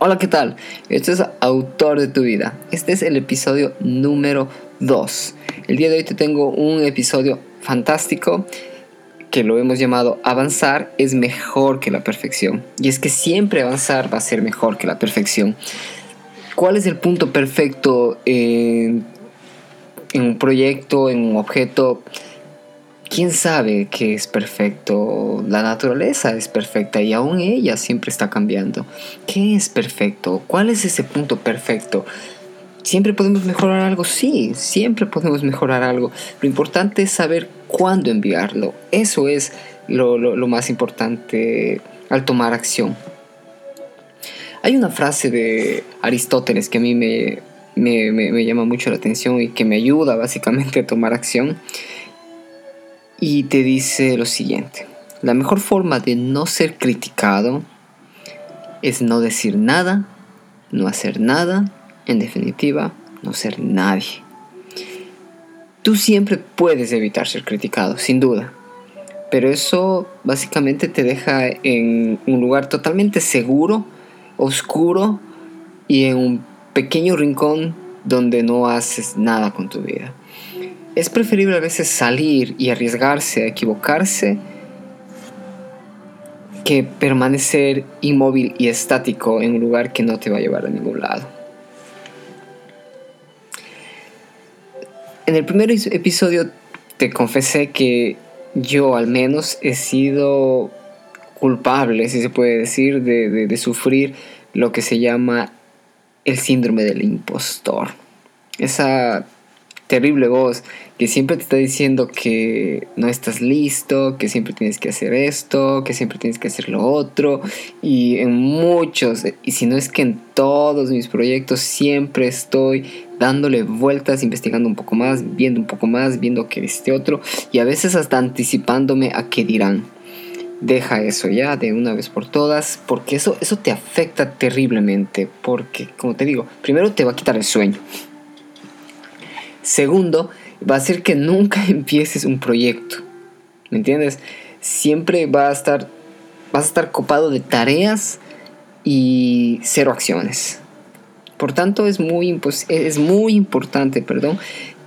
Hola, ¿qué tal? Este es Autor de tu vida. Este es el episodio número 2. El día de hoy te tengo un episodio fantástico que lo hemos llamado Avanzar es mejor que la perfección. Y es que siempre avanzar va a ser mejor que la perfección. ¿Cuál es el punto perfecto en, en un proyecto, en un objeto? ¿Quién sabe que es perfecto? La naturaleza es perfecta y aún ella siempre está cambiando. ¿Qué es perfecto? ¿Cuál es ese punto perfecto? ¿Siempre podemos mejorar algo? Sí, siempre podemos mejorar algo. Lo importante es saber cuándo enviarlo. Eso es lo, más importante al tomar acción. Hay una frase de Aristóteles que a mí me, me llama mucho la atención y que me ayuda básicamente a tomar acción y te dice lo siguiente. La mejor forma de no ser criticado es no decir nada, no hacer nada, en definitiva, no ser nadie. Tú siempre puedes evitar ser criticado, sin duda, pero eso básicamente te deja en un lugar totalmente seguro, oscuro y en un pequeño rincón donde no haces nada con tu vida. Es preferible a veces salir y arriesgarse a equivocarse que permanecer inmóvil y estático en un lugar que no te va a llevar a ningún lado. En el primer episodio te confesé que yo al menos he sido culpable, si se puede decir, de, de sufrir lo que se llama el síndrome del impostor. Esa terrible voz que siempre te está diciendo que no estás listo, que siempre tienes que hacer esto, que siempre tienes que hacer lo otro. Y en muchos, y si no es que en todos mis proyectos, siempre estoy dándole vueltas, investigando un poco más, viendo un poco más, viendo que este otro, y a veces hasta anticipándome a qué dirán. Deja eso ya de una vez por todas, porque eso, eso te afecta terriblemente, porque como te digo, primero te va a quitar el sueño Segundo, va a ser que nunca empieces un proyecto. ¿Me entiendes? Siempre va a estar, vas a estar copado de tareas y cero acciones. Por tanto, es muy, es muy importante perdón,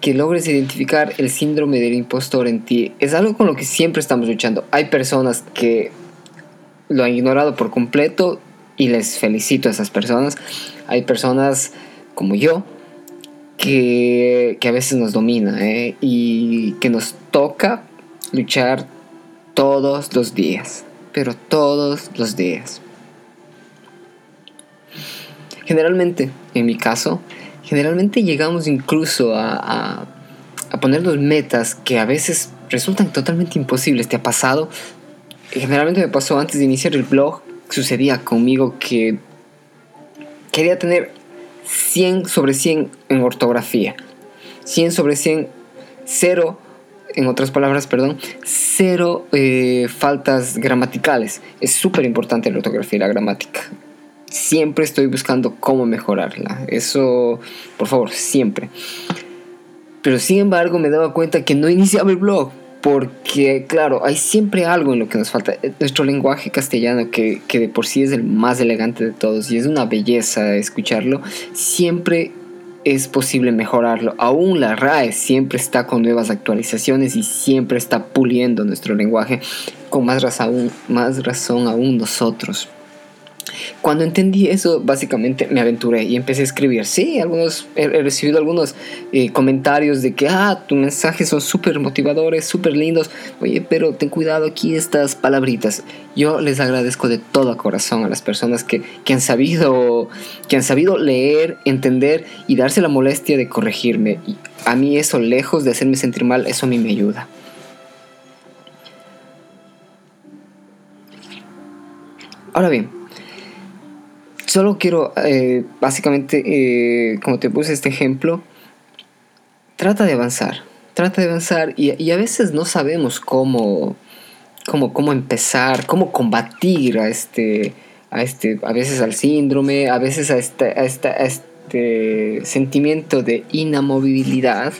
que logres identificar el síndrome del impostor en ti. Es algo con lo que siempre estamos luchando. Hay personas que lo han ignorado por completo y les felicito a esas personas. Hay personas como yo que, a veces nos domina ¿eh? y que nos toca luchar todos los días, pero todos los días. Generalmente, en mi caso, generalmente llegamos incluso a, a, a metas que a veces resultan totalmente imposibles. ¿Te ha pasado? Generalmente me pasó antes de iniciar el blog, sucedía conmigo que quería tener 100 sobre 100 en ortografía. 100 sobre 100, cero, en otras palabras, perdón, cero eh, faltas gramaticales. Es súper importante la ortografía y la gramática. Siempre estoy buscando cómo mejorarla. Eso, por favor, siempre. Pero sin embargo me daba cuenta que no iniciaba el blog porque claro, hay siempre algo en lo que nos falta. Nuestro lenguaje castellano, que, que, de por sí es el más elegante de todos y es una belleza escucharlo, siempre es posible mejorarlo. Aún la RAE siempre está con nuevas actualizaciones y siempre está puliendo nuestro lenguaje, con más razón, más razón aún nosotros. Cuando entendí eso, básicamente me aventuré y empecé a escribir. Sí, algunos, he, recibido algunos eh, comentarios de que, ah, tus mensajes son súper motivadores, súper lindos. Oye, pero ten cuidado aquí estas palabritas. Yo les agradezco de todo corazón a las personas que, que, han sabido, que han sabido leer, entender y darse la molestia de corregirme. A mí eso, lejos de hacerme sentir mal, eso a mí me ayuda. Ahora bien, Solo quiero, eh, básicamente, eh, como te puse este ejemplo, trata de avanzar, trata de avanzar y, a veces no sabemos cómo, cómo, cómo empezar, cómo combatir a este, a este, a veces al síndrome, a veces a este, a a este sentimiento de inamovilidad.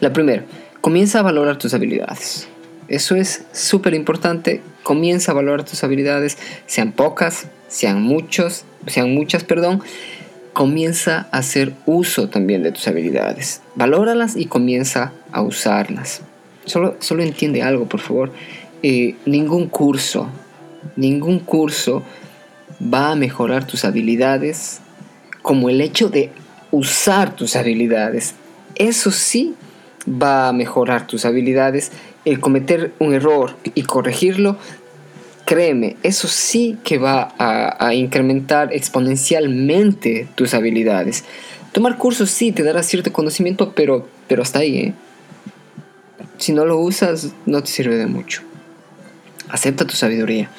La primera, comienza a valorar tus habilidades. Eso es súper importante. Comienza a valorar tus habilidades, sean pocas, sean muchos, sean muchas, perdón, comienza a hacer uso también de tus habilidades. Valóralas y comienza a usarlas. Solo, solo entiende algo, por favor. Eh, ningún curso, ningún curso va a mejorar tus habilidades como el hecho de usar tus habilidades. Eso sí va a mejorar tus habilidades. El cometer un error y corregirlo, créeme, eso sí que va a, incrementar exponencialmente tus habilidades. Tomar cursos sí te dará cierto conocimiento, pero, pero hasta ahí. ¿eh? Si no lo usas, no te sirve de mucho. Acepta tu sabiduría.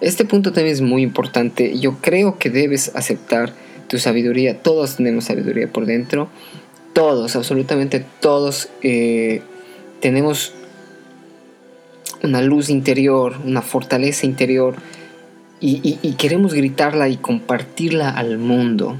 Este punto también es muy importante. Yo creo que debes aceptar tu sabiduría. Todos tenemos sabiduría por dentro. Todos, absolutamente todos eh, tenemos una luz interior, una fortaleza interior y, queremos gritarla y compartirla al mundo.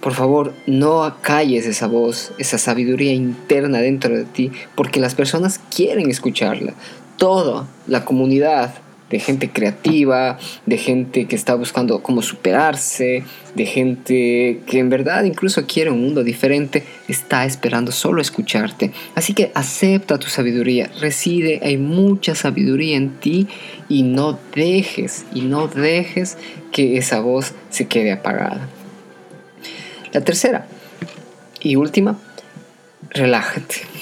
Por favor, no calles esa voz, esa sabiduría interna dentro de ti, porque las personas quieren escucharla. Toda la comunidad de gente creativa, de gente que está buscando cómo superarse, de gente que en verdad incluso quiere un mundo diferente, está esperando solo escucharte. Así que acepta tu sabiduría, reside, hay mucha sabiduría en ti y no dejes, y no dejes que esa voz se quede apagada. La tercera y última, relájate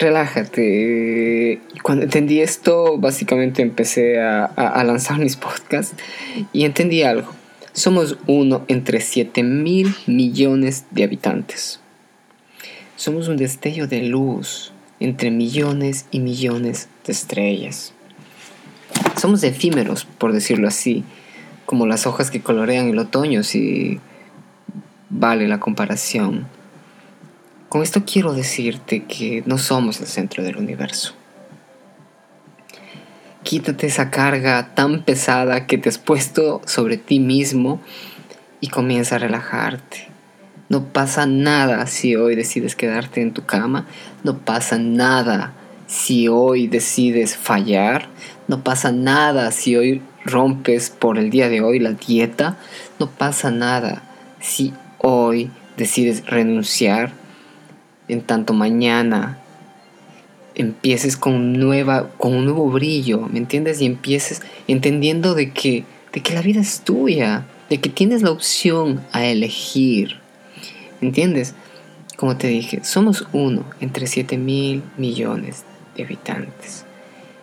relájate. Cuando entendí esto, básicamente empecé a, lanzar mis podcasts y entendí algo. Somos uno entre 7 mil millones de habitantes. Somos un destello de luz entre millones y millones de estrellas. Somos efímeros, por decirlo así, como las hojas que colorean el otoño, si vale la comparación. Con esto quiero decirte que no somos el centro del universo. Quítate esa carga tan pesada que te has puesto sobre ti mismo y comienza a relajarte. No pasa nada si hoy decides quedarte en tu cama. No pasa nada si hoy decides fallar. No pasa nada si hoy rompes por el día de hoy la dieta. No pasa nada si hoy decides renunciar en tanto mañana empieces con, nueva, con un nuevo brillo, ¿me entiendes? Y empieces entendiendo de que, de que la vida es tuya, de que tienes la opción a elegir, ¿me entiendes? Como te dije, somos uno entre 7 mil millones de habitantes.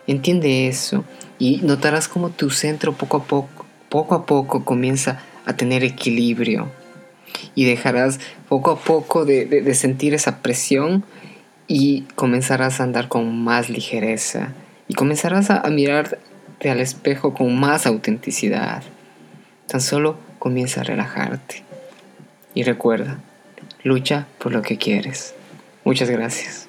Entiende eso y notarás como tu centro poco a poco, poco a poco comienza a tener equilibrio y dejarás poco a poco de, sentir esa presión y comenzarás a andar con más ligereza y comenzarás a, a mirarte al espejo con más autenticidad. Tan solo comienza a relajarte. Y recuerda, lucha por lo que quieres. Muchas gracias.